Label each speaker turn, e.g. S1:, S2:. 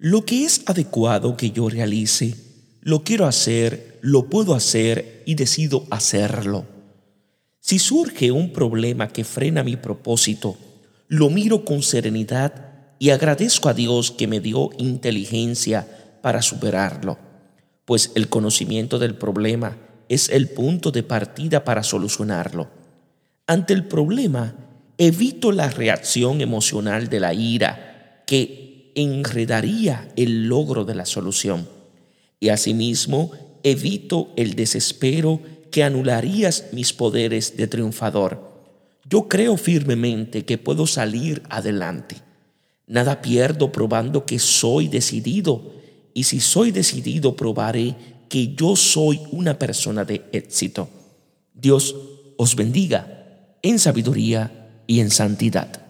S1: Lo que es adecuado que yo realice, lo quiero hacer, lo puedo hacer y decido hacerlo. Si surge un problema que frena mi propósito, lo miro con serenidad y agradezco a Dios que me dio inteligencia para superarlo, pues el conocimiento del problema es el punto de partida para solucionarlo. Ante el problema, evito la reacción emocional de la ira que enredaría el logro de la solución y asimismo evito el desespero que anularía mis poderes de triunfador. Yo creo firmemente que puedo salir adelante. Nada pierdo probando que soy decidido y si soy decidido probaré que yo soy una persona de éxito. Dios os bendiga en sabiduría y en santidad.